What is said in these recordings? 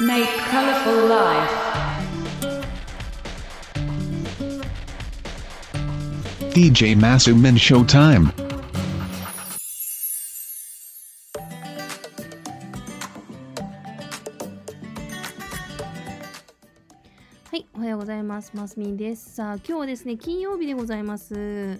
Make colorful life. DJ Masumin Showtime. はい、おはようございます。マスミンです。さあ、今日はですね、金曜日でございます。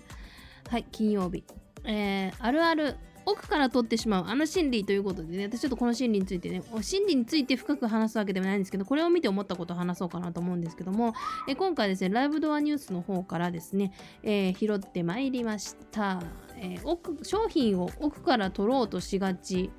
はい、金曜日。えー、あるある、奥から取ってしまうあの心理ということでね、私ちょっとこの心理についてね、心理について深く話すわけでもないんですけど、これを見て思ったことを話そうかなと思うんですけども、え今回ですね、ライブドアニュースの方からですね、えー拾ってまいりました。えー奥商品を奥から取ろうとしがち。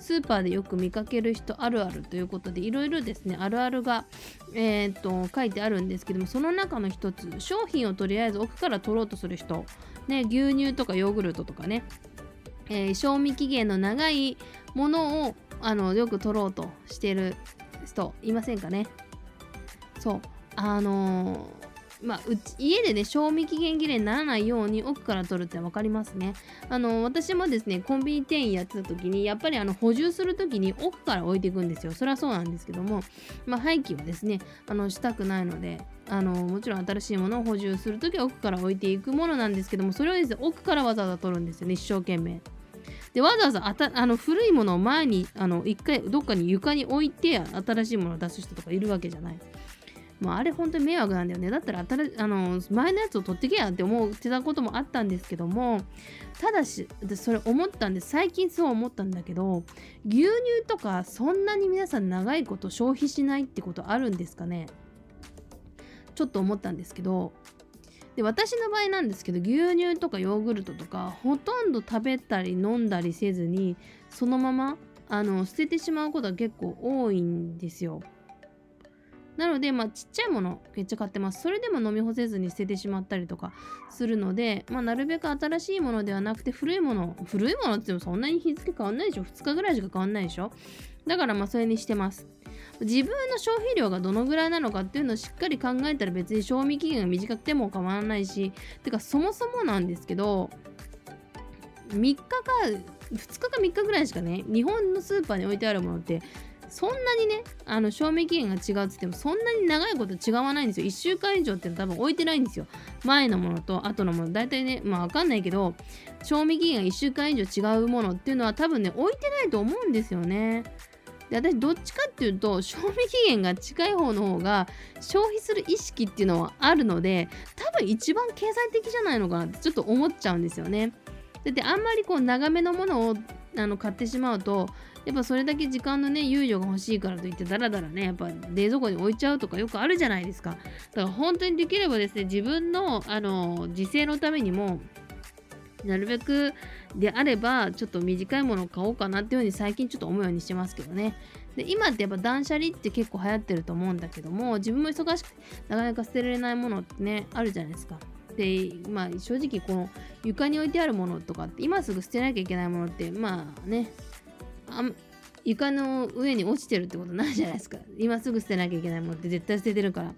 スーパーでよく見かける人あるあるということでいろいろですねあるあるが、えーっと書いてあるんですけどもその中の一つ商品をとりあえず奥から取ろうとする人、ね、牛乳とかヨーグルトとかね、えー賞味期限の長いものをあのよく取ろうとしてる人いませんかね？そう。あのーまあ、うち家でね賞味期限切れにならないように奥から取るって分かりますね。あの私もですねコンビニ店員やってた時にやっぱりあの補充する時に奥から置いていくんですよ。それはそうなんですけども、まあ、廃棄はですねあのしたくないのであのもちろん新しいものを補充する時は奥から置いていくものなんですけどもそれをですね奥からわざわざ取るんですよね一生懸命。でわざわざあたあの古いものを前にあの一回どっかに床に置いて新しいものを出す人とかいるわけじゃないまあ、あれ本当に迷惑なんだよね。だったら新あの前のやつを取ってけやんって思ってたこともあったんですけども、ただし、それ思ったんで、最近そう思ったんだけど、牛乳とかそんなに皆さん長いこと消費しないってことあるんですかね？ちょっと思ったんですけど、で私の場合なんですけど牛乳とかヨーグルトとかほとんど食べたり飲んだりせずにそのままあの捨ててしまうことが結構多いんですよ。なので、まあ、ちっちゃいものめっちゃ買ってます。それでも飲み干せずに捨ててしまったりとかするので、まあ、なるべく新しいものではなくて古いもの、古いものって言ってもそんなに日付変わんないでしょ ?2 日ぐらいしか変わんないでしょだからまあそれにしてます。自分の消費量がどのぐらいなのかっていうのをしっかり考えたら別に賞味期限が短くても変わらないし、てかそもそもなんですけど、3日か2日か3日ぐらいしかね、日本のスーパーに置いてあるものってそんなにね、あの賞味期限が違うって言っても、そんなに長いこと違わないんですよ。1週間以上って多分置いてないんですよ。前のものと後のもの。大体ね、まあわかんないけど、賞味期限が1週間以上違うものっていうのは多分ね、置いてないと思うんですよね。で私どっちかっていうと賞味期限が近い方の方が消費する意識っていうのはあるので多分一番経済的じゃないのかなってちょっと思っちゃうんですよね。だってあんまりこう長めのものをあの買ってしまうとやっぱそれだけ時間のね猶予が欲しいからといってだらだらねやっぱ冷蔵庫に置いちゃうとかよくあるじゃないですか。だから本当にできればですね自分のあの自制のためにもなるべくであればちょっと短いものを買おうかなっていうふうに最近ちょっと思うようにしてますけどね。で今ってやっぱ断捨離って結構流行ってると思うんだけども自分も忙しくなかなか捨てられないものってねあるじゃないですか。でまあ正直この床に置いてあるものとかって今すぐ捨てなきゃいけないものってまあねあ床の上に落ちてるってことないじゃないですか。今すぐ捨てなきゃいけないものって絶対捨ててるから。で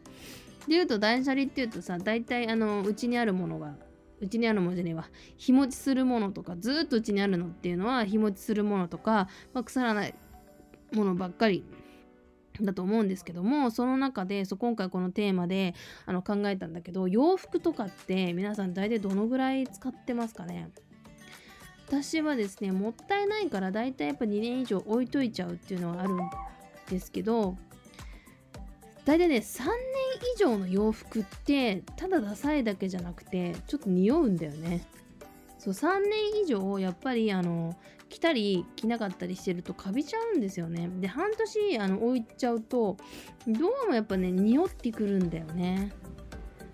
言うと断捨離っていうとさ大体あのうちにあるものがうちにあるものじゃねえわ。日持ちするものとかずっとうちにあるのっていうのは日持ちするものとか、まあ、腐らないものばっかり。だと思うんですけどもその中でそう今回このテーマであの考えたんだけど洋服とかって皆さん大体どのぐらい使ってますかね？私はですねもったいないから大体やっぱ2年以上置いといちゃうっていうのはあるんですけど大体ね3年以上の洋服ってただダサいだけじゃなくてちょっと匂うんだよね。そう3年以上やっぱりあの着たり着なかったりしてるとカビちゃうんですよね。で半年あの置いちゃうとどうもやっぱね匂ってくるんだよね。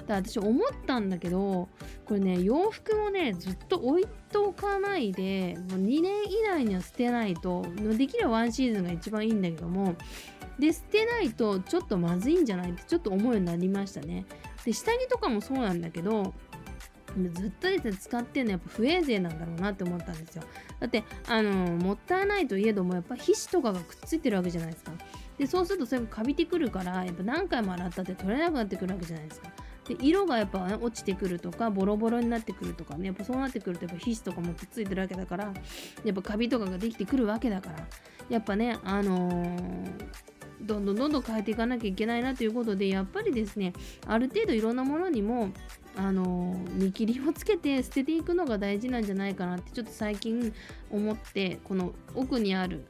だから私思ったんだけどこれね洋服もねずっと置いとかないでもう2年以内には捨てないとできればワンシーズンが一番いいんだけどもで捨てないとちょっとまずいんじゃないってちょっと思うようになりましたね。で下着とかもそうなんだけどずっとですね使ってるのやっぱ不衛生なんだろうなって思ったんですよ。だってあのもったいないといえどもやっぱ皮脂とかがくっついてるわけじゃないですか。でそうするとそれがカビてくるからやっぱ何回も洗ったって取れなくなってくるわけじゃないですか。で色がやっぱ、ね、落ちてくるとかボロボロになってくるとかねやっぱそうなってくるとやっぱ皮脂とかもくっついてるわけだからやっぱカビとかができてくるわけだからやっぱねあのーどんどんどんどん変えていかなきゃいけないなということでやっぱりですねある程度いろんなものにもあの見切りをつけて捨てていくのが大事なんじゃないかなってちょっと最近思ってこの奥にある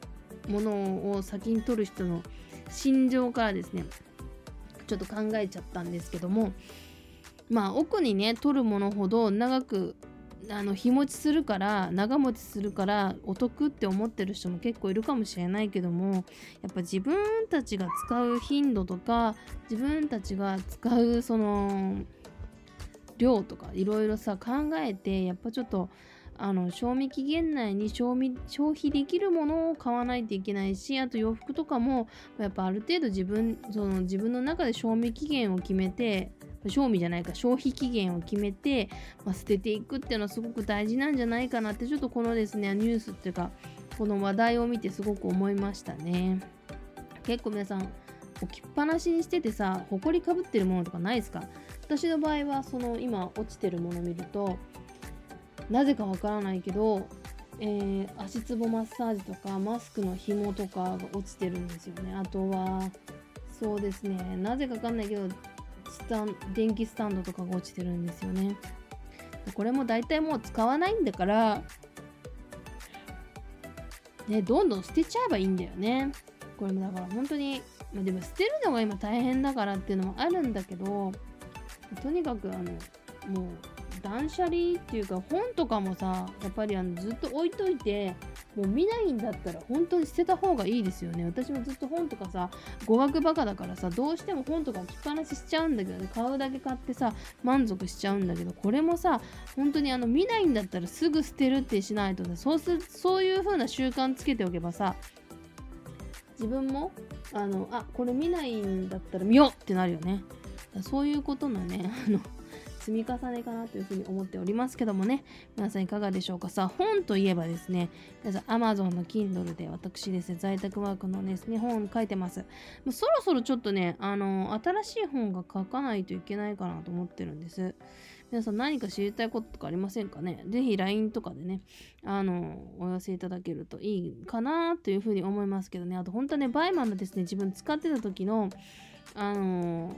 ものを先に取る人の心情からですねちょっと考えちゃったんですけどもまあ奥にね取るものほど長くあの日持ちするから長持ちするからお得って思ってる人も結構いるかもしれないけどもやっぱ自分たちが使う頻度とか自分たちが使うその量とかいろいろさ考えてやっぱちょっとあの賞味期限内に消費消費できるものを買わないといけないしあと洋服とかもやっぱある程度自分その自分の中で賞味期限を決めて賞味じゃないか消費期限を決めて、まあ、捨てていくっていうのはすごく大事なんじゃないかなってちょっとこのですねニュースっていうかこの話題を見てすごく思いましたね。結構皆さん置きっぱなしにしててさ埃かぶってるものとかないですか？私の場合はその今落ちてるものを見るとなぜかわからないけど、えー、足つぼマッサージとかマスクの紐とかが落ちてるんですよね。あとはそうですねなぜかわかんないけどスタン電気スタンドとかが落ちてるんですよね。これも大体もう使わないんだからねどんどん捨てちゃえばいいんだよね。これもだから本当にまあ、でも捨てるのが今大変だからっていうのもあるんだけどとにかくあのもう断捨離っていうか本とかもさやっぱりあのずっと置いといてもう見ないんだったら本当に捨てた方がいいですよね。私もずっと本とかさ語学バカだからさどうしても本とか置きっぱなししちゃうんだけどね買うだけ買ってさ満足しちゃうんだけどこれもさ本当にあの見ないんだったらすぐ捨てるってしないとねそうすそういう風な習慣つけておけばさ自分もあのあこれ見ないんだったら見ようってなるよね。そういうことのねあの積み重ねかなというふうに思っておりますけどもね。皆さんいかがでしょうか？さ本といえばですね皆さん Amazon の Kindle で私ですね在宅ワークのですね本書いてます。もうそろそろちょっとねあの新しい本が書かないといけないかなと思ってるんです。皆さん何か知りたいこととかありませんかね？ぜひ LINE とかでね、あの、お寄せいただけるといいかなというふうに思いますけどね。あと本当はね、バイマンのですね、自分使ってた時の、あの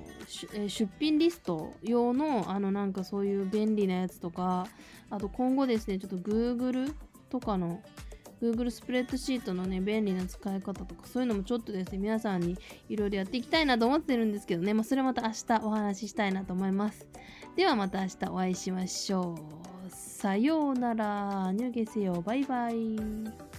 出品リスト用のあのなんかそういう便利なやつとかあと今後ですねちょっと Google とかの Google スプレッドシートのね便利な使い方とかそういうのもちょっとですね皆さんにいろいろやっていきたいなと思ってるんですけどね、まあ、それまた明日お話ししたいなと思いますではまた明日お会いしましょう。さようなら。入下せよ。バイバイ。